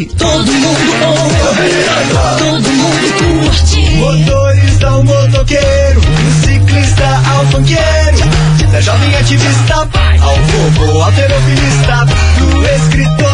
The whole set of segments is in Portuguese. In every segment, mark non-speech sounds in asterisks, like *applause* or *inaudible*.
ouve, todo mundo ouve, todo mundo curte. Motorista ao motoqueiro, do ciclista ao funkeiro, da jovem ativista ao robô alterofilista, do escritor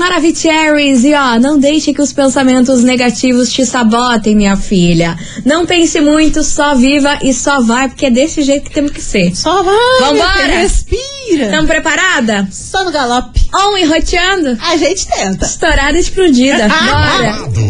Maravicheries! E ó, não deixe que os pensamentos negativos te sabotem, minha filha. Não pense muito, só viva e só vai, porque é desse jeito que temos que ser. Só vai. Vambora. Respira. Estão preparada? Só no galope. On e roteando? A gente tenta. Estourada e explodida. *laughs* Bora!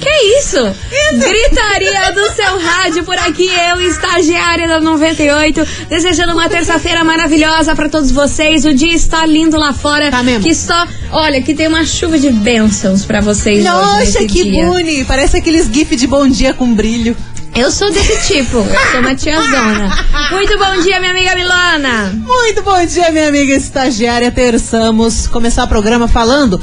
Que isso? Gritaria do seu rádio por aqui, eu, estagiária da 98, desejando uma terça-feira maravilhosa pra todos vocês. O dia está lindo lá fora. Tá mesmo. Que só, olha, que tem uma chuva de bênçãos pra vocês hoje Nossa, que dia. boni. Parece aqueles gif de bom dia com brilho. Eu sou desse tipo, eu sou uma tiazona. Muito bom dia, minha amiga Milana. Muito bom dia, minha amiga estagiária. Terçamos começar o programa falando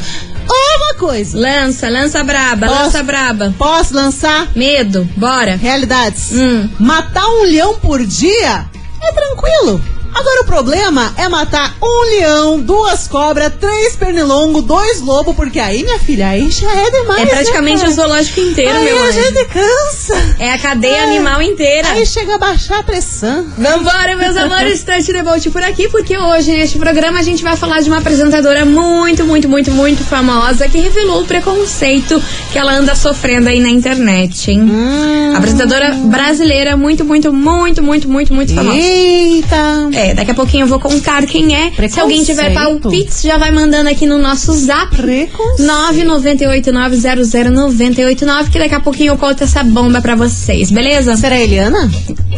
uma coisa. Lança, lança braba, Posso? lança braba. Posso lançar Medo, bora. realidades? Hum. Matar um leão por dia é tranquilo. Agora o problema é matar um leão, duas cobras, três pernilongos, dois lobos, porque aí, minha filha, aí já é demais. É praticamente né, o zoológico inteiro, aí meu a gente cansa. É a cadeia É. animal inteira. Aí chega a baixar a pressão. Vambora, meus amores, Touch the Bolt por aqui, porque hoje neste programa a gente vai falar de uma apresentadora muito, muito, muito, muito famosa que revelou o preconceito que ela anda sofrendo aí na internet, hein? Hum. Apresentadora brasileira muito, muito, muito, muito, muito, muito famosa. Eita. É, daqui a pouquinho eu vou contar quem é. Se alguém tiver palpites, já vai mandando aqui no nosso zap. Preconceito. 998900989, que daqui a pouquinho eu conto essa bomba pra vocês, beleza? Será a Eliana?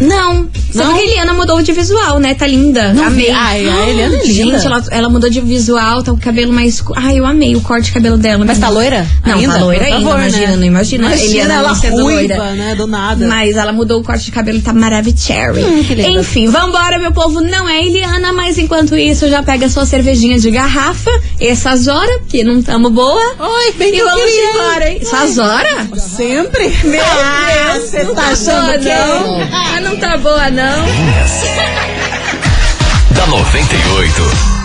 Não. Só Não? que a Eliana mudou de visual, né? Tá linda. Não amei. vi. Ai, a Eliana é linda. Gente, ela, ela mudou de visual, tá com o cabelo mais. escuro. Ai, eu amei o corte de cabelo dela. Mas tá loira? Não, ainda? tá loira ainda. favor, imagina, né? não imagina. Imagina Eliana ela sendo ruiva, loira. né? Do nada. Mas ela mudou o corte de cabelo, tá maravilhoso. Hum. Enfim, vambora, meu povo. Não é Eliana, mas enquanto isso, já pega sua cervejinha de garrafa, essas horas, que não tamo boa. Oi, bem E vamos queria. embora, hein? Essas horas? Sempre? Meu Ah, Deus, você não tá boa, achando que não? Ah, não tá boa, não. Da 98.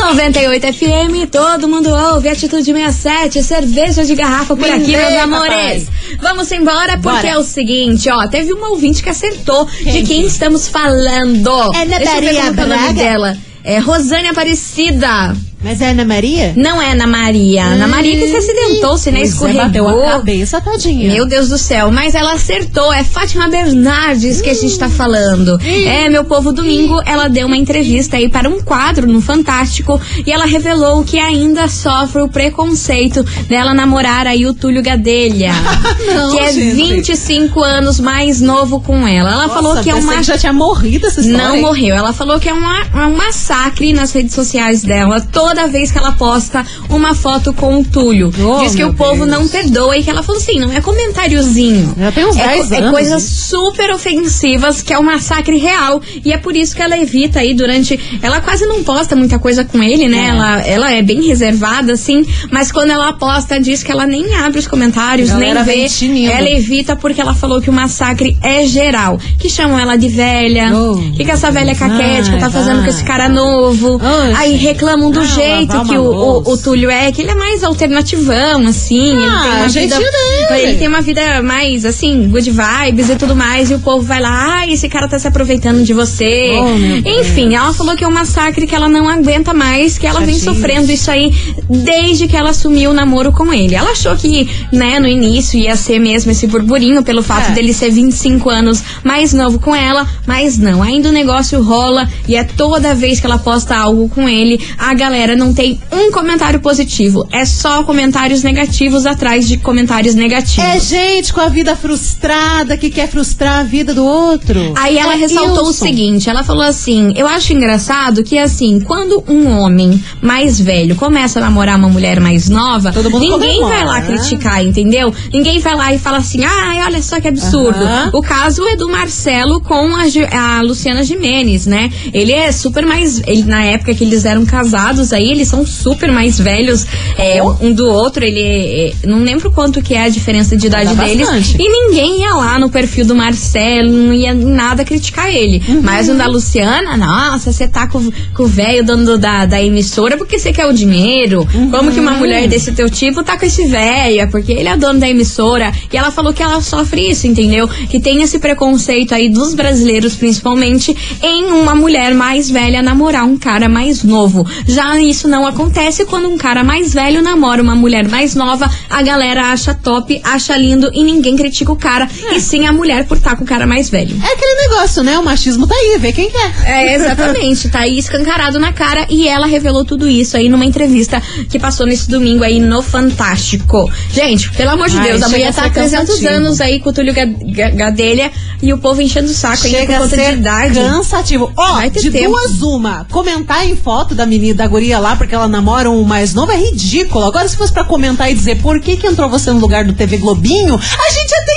98 FM, todo mundo ouve, Atitude 67, cerveja de garrafa por aqui, meus amores. Vamos embora, porque Bora. é o seguinte, ó, teve uma ouvinte que acertou de quem estamos falando. Ana Deixa eu Maria é o nome Braga? dela. É Rosane Aparecida. Mas é Ana Maria? Não é Ana Maria. Ana Maria que se acidentou-se, né? Pois é, Bateu Escorregou. a cabeça, tadinha. Meu Deus do céu, mas ela acertou. É Fátima Bernardes que a gente tá falando. É, meu povo, domingo ela deu uma entrevista aí para um quadro no Fantástico e ela revelou que ainda sofre o preconceito dela namorar aí o Túlio Gadelha. *laughs* Não, que é gente. 25 anos mais novo com ela. Ela Nossa, falou que é uma que já tinha morrido essa história. não morreu. Ela falou que é uma- é um massacre nas redes sociais dela toda vez que ela posta uma foto com o Túlio. Oh, Diz que o povo Deus. não perdoa e que ela falou assim, não é comentáriozinho. Já tem uns é, 10 co- é anos, coisas isso. super ofensivas, que é um massacre real. E é por isso que ela evita aí durante. Ela quase não posta muita coisa com ele, né? É. Ela, ela é bem reservada, assim. Mas quando ela posta, diz que ela nem abre os comentários, Galera nem vê. Ela evita porque ela falou que o massacre é geral. Que chamam ela de velha. Oh. que, que essa velha caquética Ai, tá fazendo vai. com esse cara novo. Ai, aí reclamam do Não, jeito que o, o, o. Túlio é, que ele é mais alternativão, assim. ele Ah, tem uma vida. dele. Ele tem uma vida mais, assim, good vibes e tudo mais. E o povo vai lá, ai, esse cara tá se aproveitando de você. Oh. Enfim, ela falou que é um massacre que ela não aguenta mais, que ela vem sofrendo isso aí desde que ela assumiu o namoro com ele. Ela achou que, né, no início ia ser mesmo esse burburinho pelo fato É. dele ser 25 anos mais novo com ela, mas não. Ainda o negócio rola e é toda vez que ela posta algo com ele, a galera não tem um comentário positivo. É só comentários negativos atrás de comentários negativos. É gente com a vida frustrada que quer frustrar a vida do outro. Aí ela É ressaltou o Wilson. seguinte, ela falou assim, eu acho engraçado que assim, quando um homem mais velho começa a namorar uma mulher mais nova, Todo mundo ninguém comemora, vai lá né? criticar, entendeu? Ninguém vai lá e fala assim, ai, olha só que absurdo. O caso é do Marcelo com a, a Luciana Jimenez, né? Ele é super mais, ele, na época que eles eram casados aí, eles são super mais velhos é, um do outro, ele, é, não lembro quanto que é a diferença de idade Dá deles, bastante. e ninguém ia lá no perfil do Marcelo, não ia nada criticar ele. Uhum. Mas o da Luciana, nossa, você tá com, com o velho dono da, da emissora porque você quer o dinheiro. Uhum. Como que uma mulher desse teu tipo tá com esse velho? É porque ele é dono da emissora. E ela falou que ela sofre isso, entendeu? Que tem esse preconceito aí dos brasileiros, principalmente, em uma mulher mais velha namorar um cara mais novo. Já isso não acontece quando um cara mais velho namora uma mulher mais nova, a galera acha top, acha lindo e ninguém critica o cara, e sim a mulher por estar com o cara mais velho. É aquele negócio, né? O machismo tá aí, vê quem quer. É, exatamente, tá aí escancarado na cara e ela revelou tudo isso aí numa entrevista que passou nesse domingo aí no Fantástico. Gente, pelo amor de Ai, Deus, a mulher tá há 300 cansativo. anos aí com o Túlio Ga- Ga- Gadelha e o povo enchendo o saco Chega a de ser idade. cansativo. Ó, ter de tempo. duas uma, comentar em foto da menina, da guria lá, porque ela namora um mais novo, é ridículo. Agora, se fosse pra comentar e dizer por que que entrou você no lugar do TV Globinho, a gente até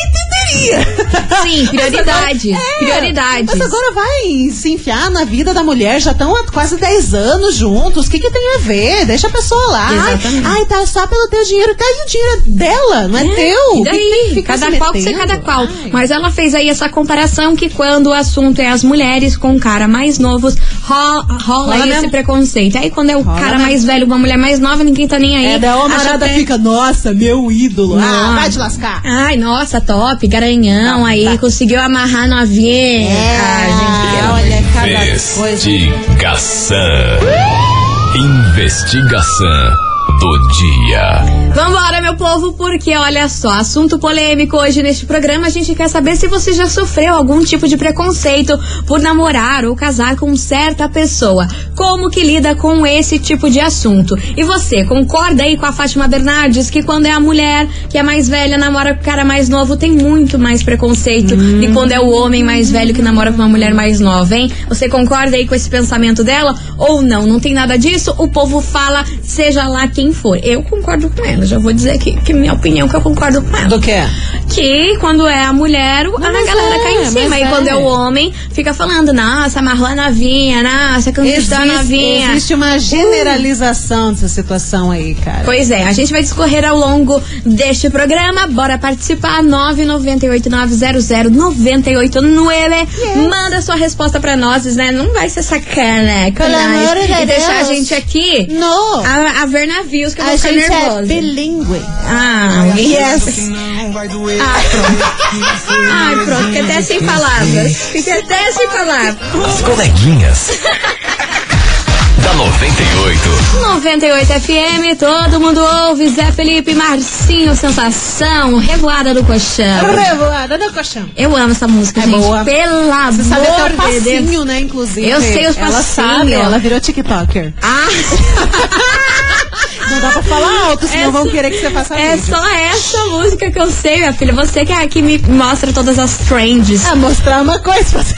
entenderia. Sim, prioridade, Mas agora- é, prioridades. Mas agora vai se enfiar na vida da mulher, já estão há quase 10 anos juntos, o que que tem a ver? Deixa a pessoa lá. Ai, Exatamente. ai, tá só pelo teu dinheiro. Tá, e o dinheiro é dela, não é, teu. E que que daí, que ficar cada qual que ser metendo? cada qual. Ai. Mas ela fez aí essa comparação que quando o assunto é as mulheres com um cara mais novos, rola, rola, Rola esse mesmo. preconceito. Aí quando é o Rola cara mesmo. mais velho, uma mulher mais nova, ninguém tá nem aí. É, daí a Acha marada até- fica, nossa, meu ídolo. Ah, vai te lascar. Ai, nossa, top, garanhão Tá, aí, tá. conseguiu amarrar no avião. ah, gente, olha, cada coisa. Investigação. Investigação do dia. Vambora, meu povo, porque olha só, assunto polêmico hoje neste programa. A gente quer saber se você já sofreu algum tipo de preconceito por namorar ou casar com certa pessoa. Como que lida com esse tipo de assunto? E você, concorda aí com a Fátima Bernardes que quando é a mulher que é mais velha namora com o cara mais novo, tem muito mais preconceito e quando é o homem mais velho que namora com uma mulher mais nova, hein? Você concorda aí com esse pensamento dela ou não? Não tem nada disso? O povo fala, seja lá quem for. Eu concordo com ela, já vou dizer aqui que minha opinião que eu concordo com ela. Do que? Que quando é a mulher, a mas galera é, cai em cima. mas E quando é. é o homem, fica falando, nossa, amarrou a novinha, nossa, a Existe, novinha. existe uma generalização dessa situação aí, cara. Pois é, a gente vai discorrer ao longo deste programa. Bora participar. 998900989. Manda sua resposta pra nós, né? Não vai ser sacana. Pelo amor de E deixar a gente aqui Não. a, a ver navios que eu vou A ficar gente é nervosa. bilíngue. Ah, Yes. Ah, pronto. *laughs* Ai, pronto. Fiquei até sem palavras. Fiquei até sem palavras. As coleguinhas. da 98. 98 FM, todo mundo ouve. Zé Felipe, Marcinho, Sensação, Revoada do Colchão. Revoada no colchão. Eu amo essa música, É gente. boa. Pelo amor Você sabe até o de passinho, né, inclusive. Eu sei os Ela passinhos. sabe, ela virou tiktoker. Ah, *laughs* Não dá pra falar alto, senão Essa- vão querer que você faça é vídeo. só essa música que eu sei, minha filha. Você que é a que me mostra todas as trends. Ah, mostrar uma coisa pra você.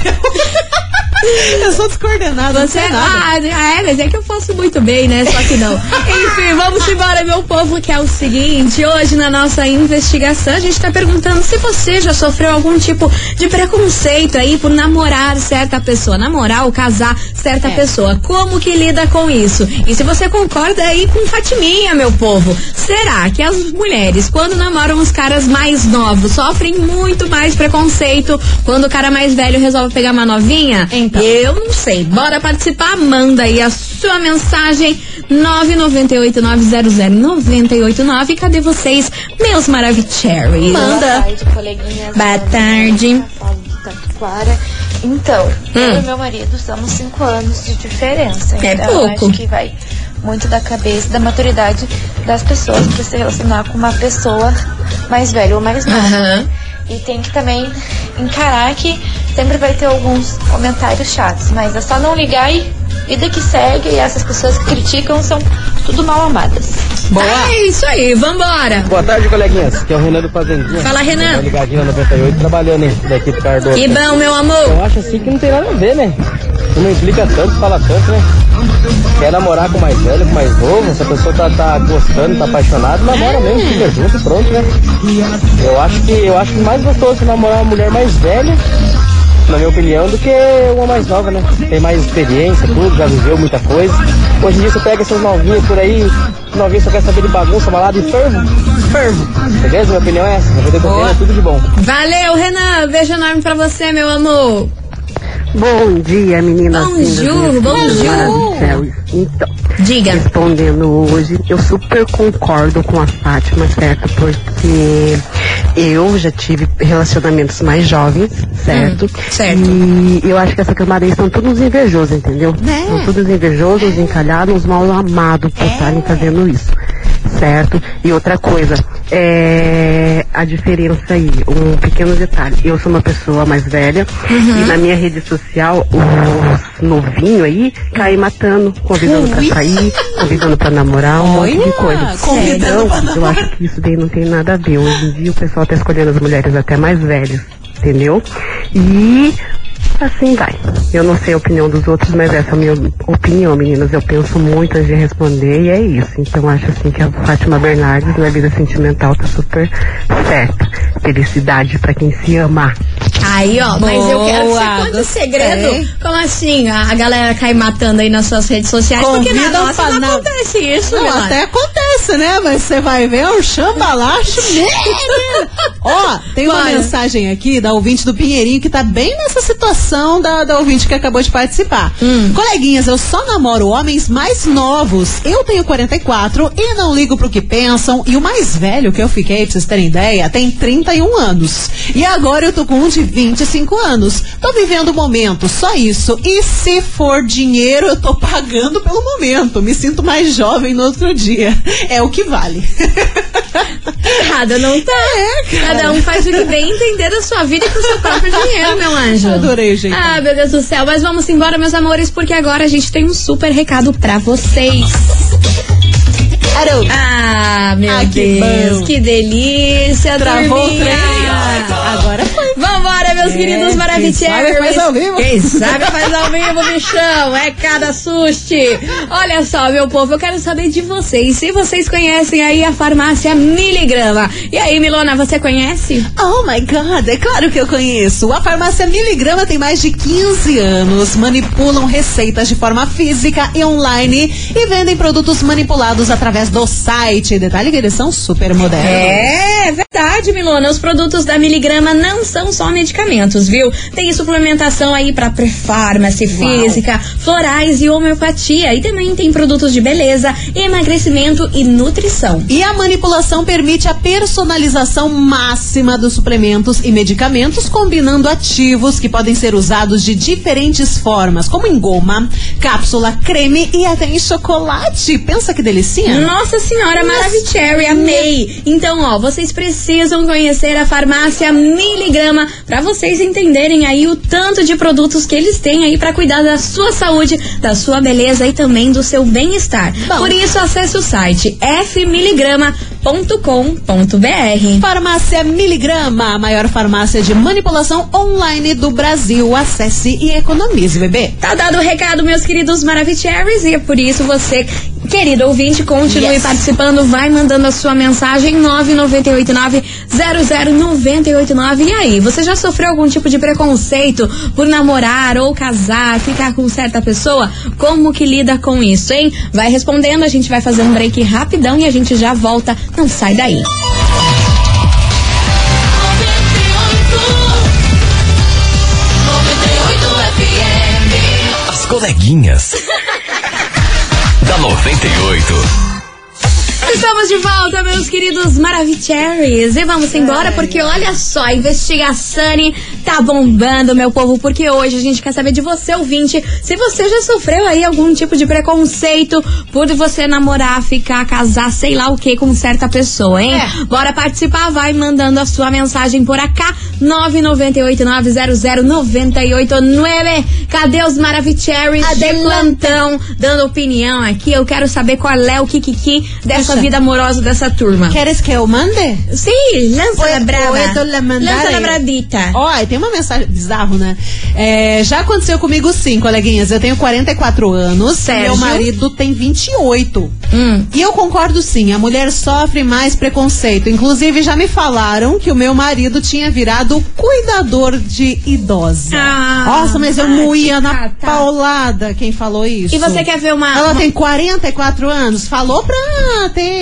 *laughs* Eu sou descoordenada, não Você, sei nada. ah, é, mas é que eu faço muito bem, né? Só que não. Enfim, vamos embora, meu povo, que é o seguinte: hoje na nossa investigação, a gente tá perguntando se você já sofreu algum tipo de preconceito aí por namorar certa pessoa, namorar ou casar certa É. pessoa. Como que lida com isso? E se você concorda aí com Fatiminha, meu povo, será que as mulheres, quando namoram os caras mais novos, sofrem muito mais preconceito quando o cara mais velho resolve pegar uma novinha? Então. Eu não sei. Bora participar? Manda aí a sua mensagem 998900989. Cadê vocês, meus maravicheries? Boa Manda. tarde, coleguinhas. Boa tarde. Então, eu e meu marido somos cinco anos de diferença. Hum. É então, pouco. acho que vai muito da cabeça, da maturidade das pessoas para se relacionar com uma pessoa mais velha ou mais nova. Aham. E tem que também encarar que sempre vai ter alguns comentários chatos, mas é só não ligar e vida que segue. E essas pessoas que criticam são tudo mal amadas. É isso aí, vambora. Boa tarde, coleguinhas. Aqui é o Renan do Fazendinha. Fala, Renan. Tô ligadinho na 98, trabalhando hein, daqui do Cardoso. Que bom, meu amor. Eu acho assim que não tem nada a ver, né? Tu não implica tanto, fala tanto, né? Quer namorar com mais velho, com mais novo, se a pessoa tá, tá gostando, tá apaixonada, namora mesmo, fica junto pronto, né? Eu acho que eu acho mais gostoso namorar uma mulher mais velha, na minha opinião, do que uma mais nova, né? Tem mais experiência, tudo, já viveu muita coisa. Hoje em dia você pega essas novinhas por aí, novinha só quer saber de bagunça, balada e fervo, fervo. Beleza? Minha opinião é essa. Vida Boa. é tudo de bom. Valeu, Renan. Beijo enorme pra você, meu amor. Bom dia, meninas. Lindas, bonjour. maravilhosas. Então, Diga. respondendo hoje, eu super concordo com a Fátima, certo? Porque eu já tive relacionamentos mais jovens, certo? Hum, certo. E eu acho que essa camada aí são todos invejosos, entendeu? Né? São todos invejosos, encalhados, mal amados por estarem fazendo isso. Certo? E outra coisa, é a diferença aí, um pequeno detalhe. Eu sou uma pessoa mais velha Uhum. e na minha rede social, os novinhos aí caem matando, convidando pra Ui. sair, convidando pra namorar, um monte de Olha, coisa. convidando pra então, eu namorar. acho que isso daí não tem nada a ver. Hoje em dia o pessoal tá escolhendo as mulheres até mais velhas, entendeu? E assim vai. Eu não sei a opinião dos outros, mas essa é a minha opinião, meninas. Eu penso muito antes de responder e é isso. Então acho assim que a Fátima Bernardes na vida sentimental tá super certa. Felicidade pra quem se ama. Aí, ó, mas eu quero que você Boa, conte o segredo. Como assim? A, a galera cai matando aí nas suas redes sociais? porque na nossa não acontece isso, Não, até acontece, né? Mas você vai ver é um chambalacho mesmo. Ó, tem uma mensagem aqui da ouvinte do Pinheirinho que tá bem nessa situação da, da ouvinte que acabou de participar. Hum. Coleguinhas, eu só namoro homens mais novos. Eu tenho 44 e não ligo pro que pensam. E o mais velho que eu fiquei, pra vocês terem ideia, tem 31 anos. E agora eu tô com um de 25 anos. Tô vivendo o momento, só isso. E se for dinheiro, eu tô pagando pelo momento. Me sinto mais jovem no outro dia. É o que vale. Errado não tá. É. Cada um faz o que bem entender da sua vida e com o seu próprio dinheiro, meu anjo. Adorei, gente. Ah, meu Deus do céu. Mas vamos embora, meus amores, porque agora a gente tem um super recado pra vocês. Carol. Ah, meu Ah, que Deus. bom. Que delícia, Travou o trem. Agora meus É, queridos quem Maravicheros. sabe faz ao vivo. Quem sabe faz ao vivo, bichão. É cada suste. Olha só, meu povo, eu quero saber de vocês. Se vocês conhecem aí a farmácia Miligrama. E aí, Milona, você conhece? Oh my God, é claro que eu conheço. A farmácia Miligrama tem mais de 15 anos. Manipulam receitas de forma física e online e vendem produtos manipulados através do site. Detalhe que eles são super modernos. É, verdade, Milona. Os produtos da Miligrama não são só medicamentos, viu? Tem suplementação aí pra farmácia física, florais e homeopatia. E também tem produtos de beleza, emagrecimento e nutrição. E a manipulação permite a personalização máxima dos suplementos e medicamentos, combinando ativos que podem ser usados de diferentes formas, como em goma, cápsula, creme e até em chocolate. Pensa que delicinha! Nossa senhora, Maravicherry, amei! Então, ó, vocês precisam conhecer a farmácia Miligrama pra vocês entenderem aí o tanto de produtos que eles têm aí pra cuidar da sua saúde, da sua beleza e também do seu bem-estar. Por isso, acesse o site fmiligrama.com.br. Farmácia Miligrama, a maior farmácia de manipulação online do Brasil. Acesse e economize, bebê. Tá dado o recado, meus queridos Maravicheries, e é por isso você, querido ouvinte, continue Yes. participando, vai mandando a sua mensagem 998900989. E aí, você já sofreu algum tipo de preconceito por namorar ou casar, ficar com certa pessoa? Como que lida com isso, hein? Vai respondendo, a gente vai fazer um break rapidão e a gente já volta. Não sai daí. As coleguinhas. Da da 98. Estamos de volta, meus queridos Maravicheries. E vamos embora, porque olha só, a investigação tá bombando, meu povo, porque hoje a gente quer saber de você, ouvinte, se você já sofreu aí algum tipo de preconceito por você namorar, ficar, casar, sei lá o que, com certa pessoa, hein? É. Bora participar, vai mandando a sua mensagem por cá, 998-900-989. Cadê os Maravicheries de plantão, dando opinião aqui? Eu quero saber qual é o kikiki dessa. Vida amorosa dessa turma. Queres que eu mande? Sim, lança Oi, la brava. oi, dona Mandara. Lança la bradita. Olha, tem uma mensagem bizarro, né? É, já aconteceu comigo sim, coleguinhas. Eu tenho 44 anos, Sérgio? meu marido tem 28. Hum. E eu concordo sim, a mulher sofre mais preconceito. Inclusive, já me falaram que o meu marido tinha virado cuidador de idosa. Ah, Nossa, mas eu moía na tá, tá. paulada quem falou isso. E você quer ver uma. Ela uma- tem 44 anos, falou pra ter,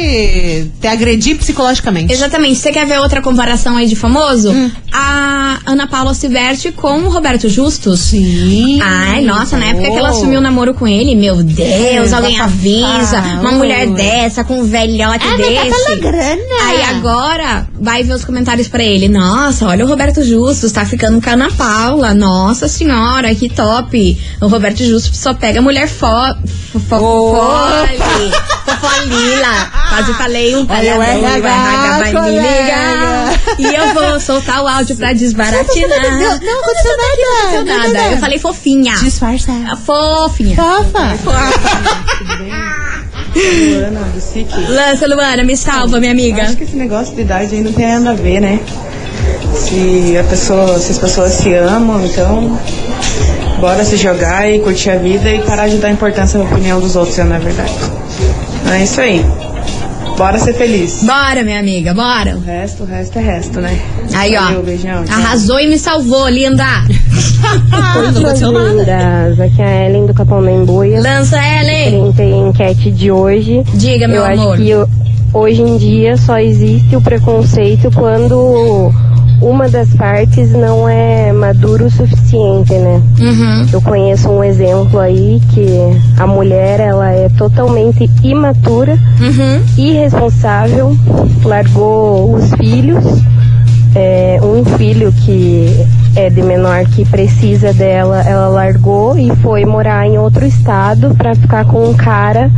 ter agredir psicologicamente. Exatamente. Você quer ver outra comparação aí de famoso? Hum. A Ana Paula se verte com o Roberto Justus. Sim. Ai, nossa, na época que ela Oh. assumiu o namoro com ele, meu Deus, É, alguém bafafá, avisa. Uma oh. mulher dessa, com um velhote Ah, mas tá desse. pela grana. Aí agora vai ver os comentários pra ele. Nossa, olha o Roberto Justus, tá ficando com a Ana Paula. Nossa senhora, que top. O Roberto Justus só pega mulher fo... fo... fo... fole. Fofolila. Quase falei um Olha o palavrão, RH, o RH vai me colega. ligar. E eu vou soltar o áudio pra desbaratinar. Não, não aconteceu nada. Não aconteceu nada. Eu falei fofinha. Disfarça. Fofinha. Fofa. *laughs* Luana, do SIC. Lança, Luana, me salva, minha amiga. Acho que esse negócio de idade aí não tem nada a ver, né? Se a pessoa, se as pessoas se amam, então bora se jogar e curtir a vida e parar de dar importância na opinião dos outros, não é verdade. É isso aí. Bora ser feliz. Bora, minha amiga, bora. O resto, o resto é resto, né? Aí, ó. Valeu, beijão. tchau. Arrasou e me salvou, linda. *laughs* Ah, não aconteceu nada. lindas, aqui é a Ellen do Capão da Embuia. Lança Ellen. À enquete de hoje. Diga, meu eu amor. acho que hoje em dia só existe o preconceito quando uma das partes não é maduro o suficiente, né? Uhum. Eu conheço um exemplo aí que a mulher ela é totalmente imatura, Uhum. irresponsável, largou os filhos, é, um filho que é de menor que precisa dela, ela largou e foi morar em outro estado para ficar com um cara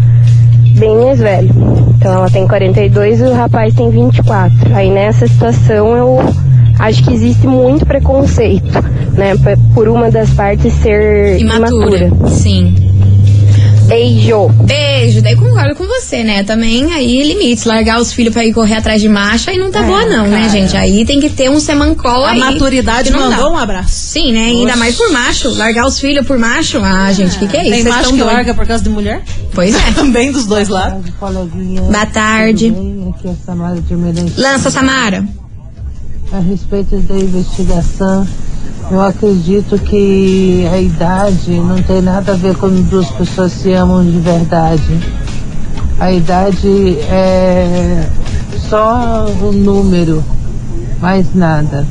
bem mais velho. Então ela tem 42 e o rapaz tem 24. Aí nessa situação eu acho que existe muito preconceito, né, por uma das partes ser Imatura. imatura. Sim. Beijo. Beijo. Daí concordo com você, né? Também aí limites. Largar os filhos pra ir correr atrás de macho aí não tá É, boa, não, né, cara. gente? Aí tem que ter um semancol A aí. maturidade que não mandou dá. um abraço. Sim, né? Ainda Oxe. mais por macho. Largar os filhos por macho. Ah, gente, o que, que é isso? Tem Vocês macho que doidos. larga por causa de mulher? Pois é. *laughs* Também dos dois lados. Boa tarde. Aqui é Samara de. Lança, Samara. A respeito da investigação, eu acredito que a idade não tem nada a ver quando duas pessoas se amam de verdade. A idade é só um número, mais nada.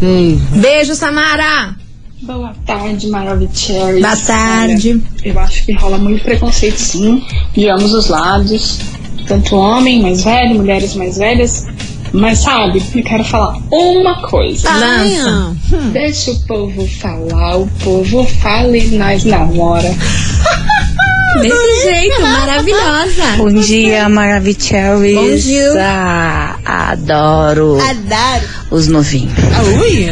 Beijo. Beijo, Samara. Boa tarde, Maravicherry. Boa tarde. Eu acho que rola muito preconceito, sim, de ambos os lados. Tanto homem mais velho, mulheres mais velhas. Mas sabe, eu quero falar uma coisa. Lança. Deixa o povo falar, o povo fala e nós namora. *laughs* Desse jeito, maravilhosa. Bom dia, Maravicheries. Bom dia. Ah, adoro Adoro. os novinhos. Ui.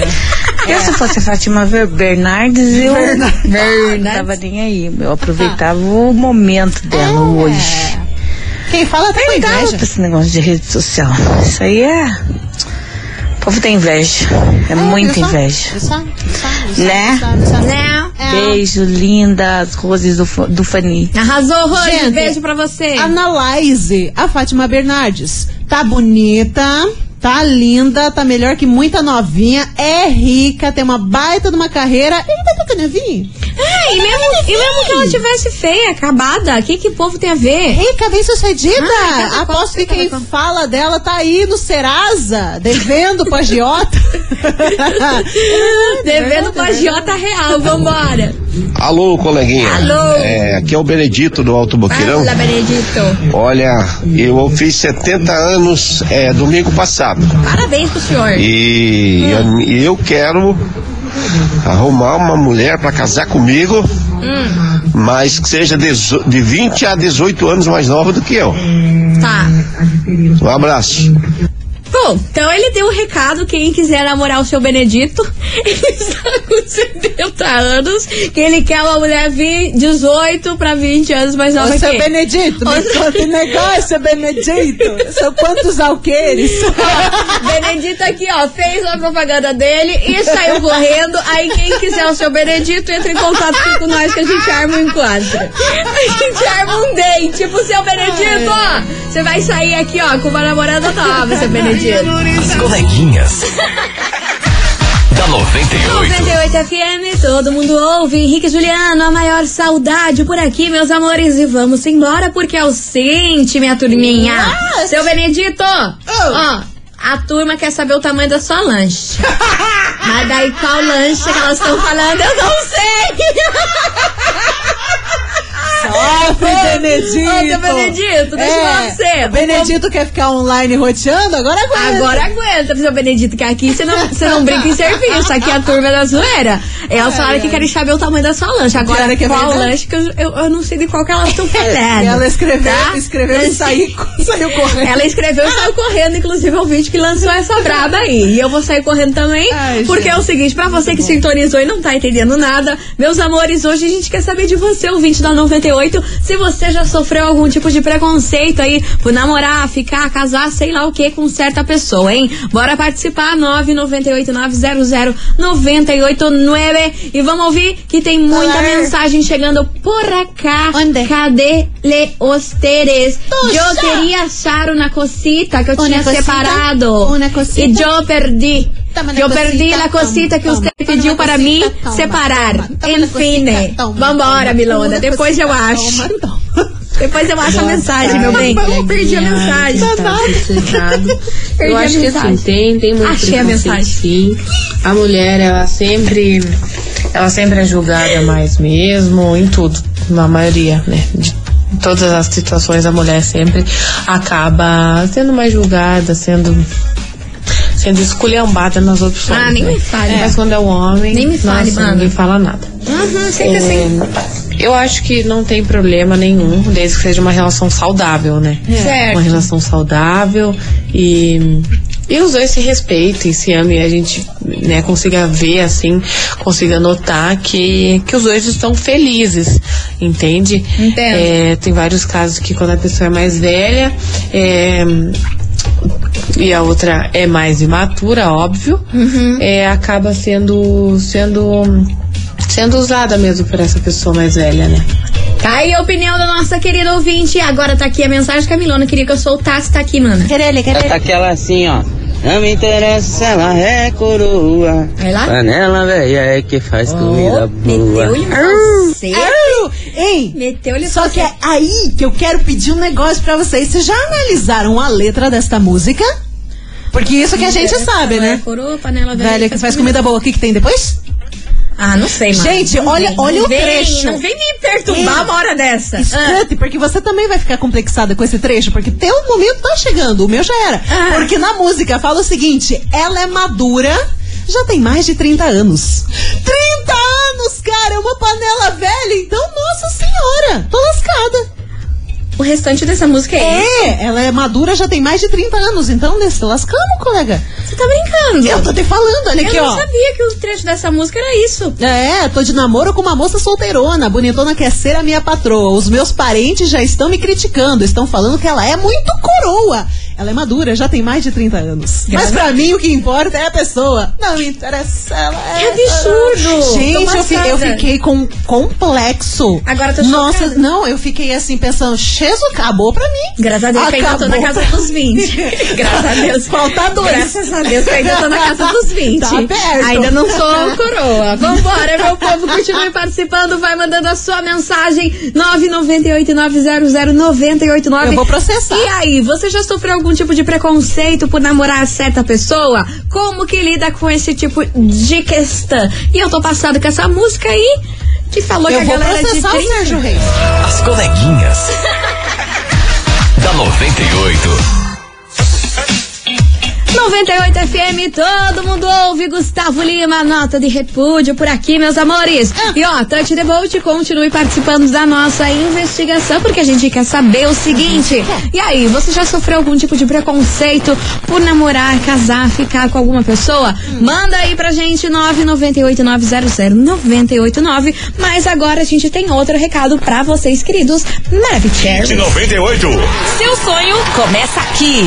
Eu, se fosse a Fátima Ver- Bernardes, eu Bernardes. não tava nem aí. Eu aproveitava o momento dela hoje. Quem fala pra inveja. esse negócio de rede social. Isso aí é. O povo tem inveja. É muita viu só? inveja. Né? Né? Beijo, lindas roses do, Fa- do Fani. Arrasou, Rose. Gente, Beijo pra você. Analyze a Fátima Bernardes. Tá bonita, tá linda, tá melhor que muita novinha, é rica, tem uma baita de uma carreira. Ainda tá tocando vinho. É, e mesmo, e mesmo que ela tivesse feia, acabada, o que que o povo tem a ver? Rica, bem sucedida. Ah, Aposto que quem fala dela tá aí no Serasa, devendo pro agiota. *laughs* *laughs* Devendo pra Jota Real, vambora. Alô, coleguinha. Alô. É, aqui é o Benedito do Alto Boqueirão. Fala, Benedito. Olha, eu fiz 70 anos é, domingo passado. Parabéns pro senhor. E eu, e eu quero arrumar uma mulher para casar comigo, Hum, mas que seja dezo- de 20 a 18 anos mais nova do que eu. tá. Um abraço. Bom, então ele deu o recado, quem quiser namorar o seu Benedito, *laughs* ele está com 70 anos, que ele quer uma mulher vi 18 pra 20 anos mais nova Ô, que seu ele. Benedito, me Ô, conta um negócio, Benedito. São quantos alqueires? *laughs* Benedito aqui, ó, fez a propaganda dele e saiu correndo. Aí quem quiser o seu Benedito, entra em contato com nós que a gente arma um encontro. A gente arma um date, tipo, seu Benedito, ó. Você vai sair aqui, ó, com uma namorada nova, seu Benedito. As coleguinhas. *laughs* da 98. 98 FM, todo mundo ouve. Henrique e Juliano, a maior saudade por aqui, meus amores. E vamos embora, porque é o seguinte, minha turminha. Seu Benedito, ó, a turma quer saber o tamanho da sua lanche. *laughs* Mas daí qual lanche que elas estão falando, eu não sei. *laughs* Sofre, Benedito. Ô, seu Benedito, deixa eu você. É, O Benedito quer ficar online roteando, agora aguenta. Agora aguenta, seu Benedito, que aqui você não, você não brinca em serviço. Aqui é a turma da zoeira. Elas falaram que querem saber o tamanho da sua lanche. Agora, é que é qual verdade. lanche que eu, eu, eu não sei de qual que elas estão falando. Ela escreveu, tá? escreveu e saiu, *laughs* saiu correndo. Ela escreveu e saiu correndo, inclusive é o vídeo que lançou essa braba aí. E eu vou sair correndo também, Ai, porque gente. é o seguinte, pra você que sintonizou e não tá entendendo nada, meus amores, hoje a gente quer saber de você, ouvinte da 98, se você já sofreu algum tipo de preconceito aí por namorar, ficar, casar, sei lá o que com certa pessoa, hein? Bora participar, 998900989 e vamos ouvir que tem muita Olá. mensagem chegando por cá. Onde? Cadê ustedes? Tuxa. Eu queria achar uma cosita que eu Una tinha cosita, separado. una cosita. E eu perdi. Eu perdi a cosita que você pediu para mim separar. cosita, toma, vambora, Milona. Depois eu acho. *laughs* Depois eu acho a mensagem, meu bem. Eu perdi a mensagem. Tá sossegado. *laughs* Perdi Eu a acho que mensagem. assim, tem, tem muito Achei a mensagem. sim. A mulher, ela sempre, ela sempre é julgada mais mesmo, em tudo, na maioria, né? De todas as situações, a mulher sempre acaba sendo mais julgada, sendo sendo esculhambada nas opções. Ah, nem né? me fale. Mas quando é o homem, Nem me fale, nossa, mano. ninguém fala nada. Uhum, sempre assim. É, Eu acho que não tem problema nenhum, desde que seja uma relação saudável, né? Certo. Uma relação saudável e, e os dois se respeitem, se amem, a gente né, consiga ver assim, consiga notar que, que os dois estão felizes, entende? Entendo. É, tem vários casos que quando a pessoa é mais velha, é, e a outra é mais imatura, óbvio, Uhum. é, acaba sendo sendo sendo usada mesmo por essa pessoa mais velha, né? Tá aí a opinião da nossa querida ouvinte. Agora tá aqui a mensagem que a Milona queria que eu soltasse. Tá aqui, mana. Querele, querele. Aquela assim, ó. Não me interessa se ela é coroa. Vai lá. Panela velha é que faz comida boa. Meteu-lhe você. Ei, Meteu-lhe só que é aí que eu quero pedir um negócio pra vocês. Vocês já analisaram a letra desta música? Porque isso que a gente sabe, né? Coroa, panela velha. Velha que faz comida boa, o que, que tem depois? Ah, não sei, mano. Gente, Não olha, vem, olha o vem, trecho. Não vem me perturbar Ei, uma hora dessa. Ah. Escute, porque você também vai ficar complexada com esse trecho, porque teu momento tá chegando, o meu já era. Ah. Porque na música fala o seguinte: ela é madura, já tem mais de 30 anos. 30 é uma panela velha, então, nossa senhora, tô lascada. O restante dessa música é, isso? É, ela é madura, já tem mais de 30 anos, então, né, se lascando, colega. Você tá brincando? Eu tô te falando, olha aqui, eu ó. não sabia que o trecho dessa música era isso. É, tô de namoro com uma moça solteirona, bonitona quer ser a minha patroa. Os meus parentes já estão me criticando, estão falando que ela é muito coroa. Ela é madura, já tem mais de 30 anos. Mas pra mim o que importa é a pessoa. Não me interessa ela. Que É absurdo! Gente, eu, fi- eu fiquei com complexo. Agora tô Nossa, chocada. não, eu fiquei assim pensando, Jesus, acabou pra mim. Graças a Deus que ainda tô na casa dos 20. Graças a Deus. Falta dois. Graças a Deus que ainda tô na casa dos 20. Tá perto. Ainda não sou coroa. Vambora, meu povo, continue participando. Vai mandando a sua mensagem. 998-900-989. Eu vou processar. E aí, você já sofreu algum tipo de preconceito por namorar certa pessoa? Como que lida com esse tipo de questão? E eu tô passada com essa música aí. que falou Eu que a vou galera é de processar o 30. Sérgio Reis. As coleguinhas. *laughs* da 98. 98 FM, todo mundo ouve. Gustavo Lima, nota de repúdio por aqui, meus amores. E ó, Touch the Boat, continue participando da nossa investigação, porque a gente quer saber o seguinte. E aí, você já sofreu algum tipo de preconceito por namorar, casar, ficar com alguma pessoa? Manda aí pra gente, 998-900-989. Mas agora a gente tem outro recado pra vocês, queridos Maravicheros. 98. Seu sonho começa aqui.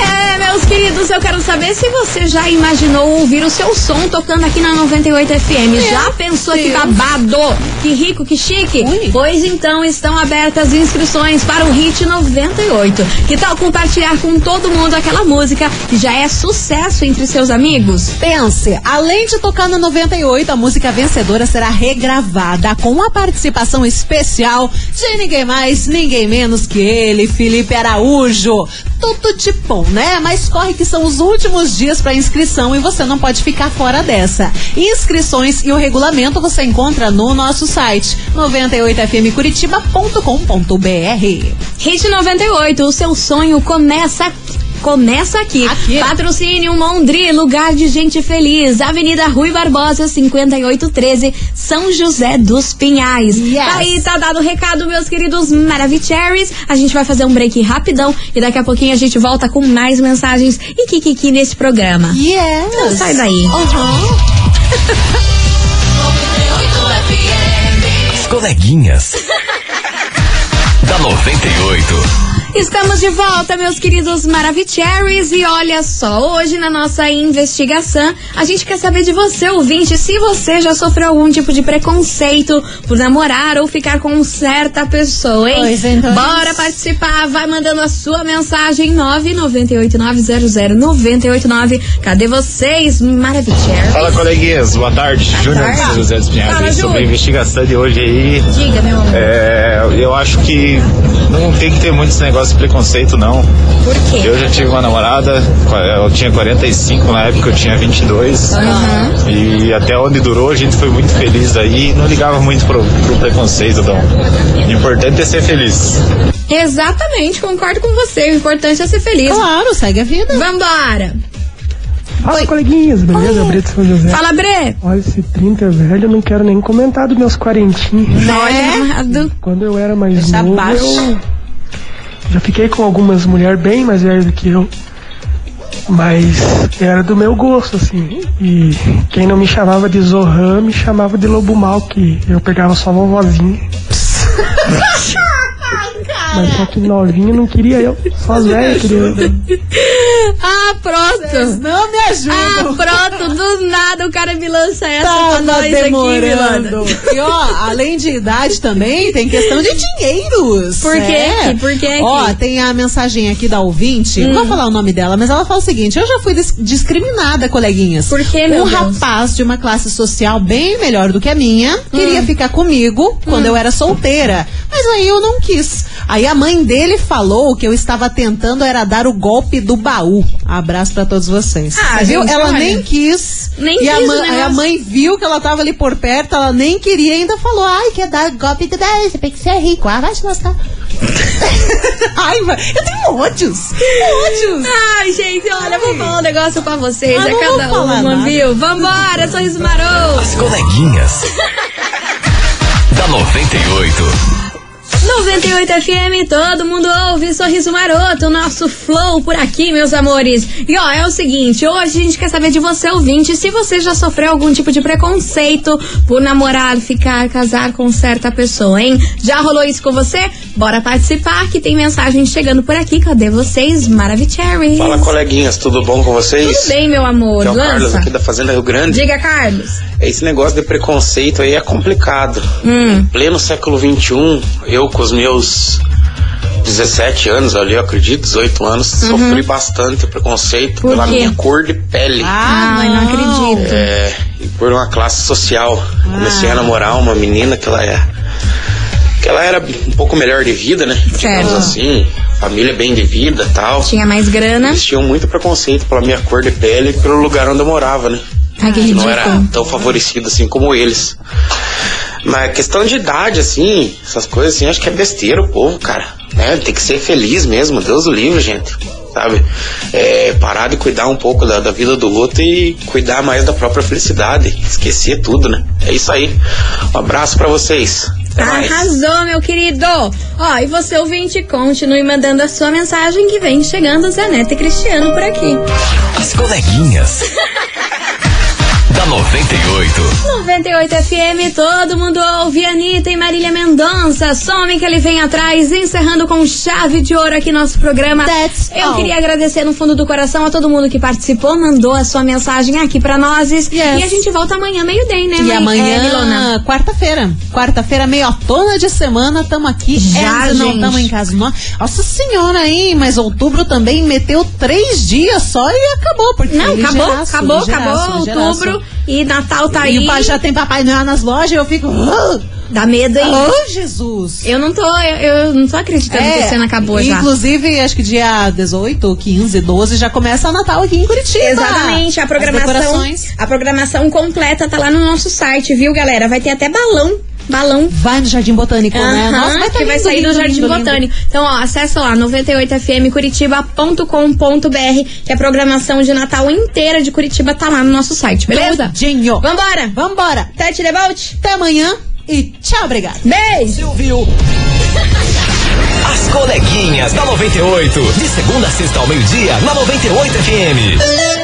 É, meus queridos, eu quero saber se você já imaginou ouvir o seu som tocando aqui na 98 FM. já pensou que babado? Que rico, que chique? Pois então estão abertas as inscrições para o Hit 98. Que tal compartilhar com todo mundo aquela música que já é sucesso entre seus amigos? Pense, além de tocar no 98, a música vencedora será regravada com a participação especial de ninguém mais, ninguém menos que ele, Felipe Araújo. Tudo de bom, né? Mas corre que são os últimos dias para inscrição e você não pode ficar fora dessa. Inscrições e o regulamento você encontra no nosso site 98fmcuritiba.com.br. Hit 98, o seu sonho começa Começa aqui. Patrocínio Mondri, lugar de gente feliz. Avenida Rui Barbosa, 5813, São José dos Pinhais. Tá Aí tá dado o recado, meus queridos Maravicheries. A gente vai fazer um break rapidão e daqui a pouquinho a gente volta com mais mensagens e Kikiki nesse programa. Yes. Não sai daí. *laughs* As coleguinhas. *laughs* da 98. Estamos de volta, meus queridos Maravicheries. E olha só, hoje na nossa investigação, a gente quer saber de você, ouvinte, se você já sofreu algum tipo de preconceito por namorar ou ficar com certa pessoa, hein? Pois então. Bora participar, vai mandando a sua mensagem 998900989. Cadê vocês, Maravicheries? Fala, coleguinhas. Boa tarde. Júnior de José dos Pinhais. Sobre a investigação de hoje aí. Diga, meu amor. É, eu acho que não tem que ter muito esse negócio de preconceito, não. Por quê? Eu já tive uma namorada, eu tinha 45, na época eu tinha 22. E até onde durou, a gente foi muito feliz aí. Não ligava muito pro, pro preconceito, não. O importante é ser feliz. Exatamente, concordo com você. O importante é ser feliz. Claro, segue a vida. Vambora. Fala, coleguinhas, beleza? Brito São José. Fala, Bre. Olha, esse 30 é velho, eu não quero nem comentar dos meus quarentinhos. Olha, Quando eu era mais Deixa novo, baixo. eu já fiquei com algumas mulheres bem mais velhas do que eu. Mas era do meu gosto, assim. E quem não me chamava de Zohan, me chamava de Lobo Mal, que eu pegava só vovozinha. *laughs* Mas só que novinha não queria eu, só as velhas queria eu. *laughs* Ah, pronto. não me ajudam. Ah, pronto. Do nada o cara me lança essa pra Tava nós aqui, demorando. Milana. E ó, além de idade também, tem questão de dinheiros. Por quê? É. Por quê? Ó, tem a mensagem aqui da ouvinte, não vou falar o nome dela, mas ela fala o seguinte, eu já fui dis- discriminada, coleguinhas. Por quê, meu Um Deus? rapaz de uma classe social bem melhor do que a minha, queria ficar comigo quando eu era solteira, mas aí eu não quis. Aí a mãe dele falou que eu estava tentando era dar o golpe do baú. Abraço pra todos vocês. Ah, viu? gente, Ela olha. nem quis. Nem e a quis o mãe, aí a mãe viu que ela tava ali por perto, ela nem queria, ainda falou: ai, quer dar golpe baú, você tem que ser rico. Ah, vai te lascar. *laughs* ai, vai. eu tenho ódios. Ódios. Ai, gente, olha, eu vou falar um negócio pra vocês. Ah, é cada falar uma, nada. viu? Vambora, sorriso maroto. As coleguinhas. *laughs* da 98. 98 FM, todo mundo ouve Sorriso Maroto, nosso flow por aqui, meus amores. E ó, é o seguinte, hoje a gente quer saber de você, ouvinte, se você já sofreu algum tipo de preconceito por namorar, ficar, casar com certa pessoa, hein? Já rolou isso com você? Bora participar, que tem mensagem chegando por aqui. Cadê vocês, Maravicheries? Fala, coleguinhas, tudo bom com vocês? Tudo bem, meu amor? É o Carlos Lança. aqui da Fazenda Rio Grande. Diga, Carlos. Esse negócio de preconceito aí é complicado. Hum. Em pleno século XXI, eu com os meus 17 anos ali, eu acredito, 18 anos, Uhum. sofri bastante preconceito Por pela quê? minha cor de pele. Ah, não acredito. É, e por uma classe social. Comecei a namorar uma menina que ela é. Que ela era um pouco melhor de vida, né? Digamos Certo. assim, família bem de vida tal. Tinha mais grana. Eles tinham muito preconceito pela minha cor de pele e pelo lugar onde eu morava, né? Ai, que não era tão favorecido assim como eles. Mas questão de idade, assim, essas coisas assim, acho que é besteira o povo, cara. Né? Tem que ser feliz mesmo, Deus o livre, gente. Sabe? É, parar de cuidar um pouco da, da vida do outro e cuidar mais da própria felicidade. Esquecer tudo, né? É isso aí. Um abraço pra vocês. Arrasou, meu querido! Ó, e você ouvinte, continue mandando a sua mensagem que vem chegando Zé Neto e Cristiano por aqui. As coleguinhas. *laughs* da 98. 98 FM, todo mundo ouve Anitta e Marília Mendonça. Some que ele vem atrás, encerrando com chave de ouro aqui nosso programa. Eu all. queria agradecer no fundo do coração a todo mundo que participou, mandou a sua mensagem aqui pra nós. E a gente volta amanhã, meio-day, né? E mãe? amanhã, É, Milona. quarta-feira. Quarta-feira, meiotona de semana, tamo aqui. Já, Enzo, não tamo em casa. No- Nossa senhora, hein? Mas outubro também meteu três dias só e acabou. Porque Não, acabou, ligeiraço, acabou, ligeiraço, acabou ligeiraço. outubro e Natal tá E aí. o pai já tem Papai Noel nas lojas e eu fico. "Ah, Dá medo, hein? Oh, Jesus! Eu não tô, eu, eu não tô acreditando que esse ano acabou já. É, Inclusive, acho que dia 18, 15, 12 já começa o Natal aqui em Curitiba. Exatamente, a programação, a programação completa tá lá no nosso site, viu, galera? Vai ter até balão, balão. Vai no Jardim Botânico, né? Aham, Nossa, vai tá que vai lindo, sair do lindo, Jardim lindo, lindo. Botânico. Então, ó, acessa lá 98fmcuritiba.com.br que a programação de Natal inteira de Curitiba tá lá no nosso site, beleza? Tudinho. Vambora! Vambora! Até te devolte! Até amanhã e tchau, obrigado. Beijo! Você ouviu? As coleguinhas da 98. De segunda a sexta ao meio-dia, na 98 FM.